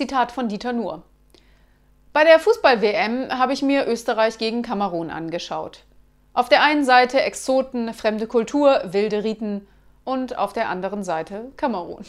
Zitat von Dieter Nuhr. Bei der Fußball-WM habe ich mir Österreich gegen Kamerun angeschaut. Auf der einen Seite Exoten, fremde Kultur, wilde Riten und auf der anderen Seite Kamerun.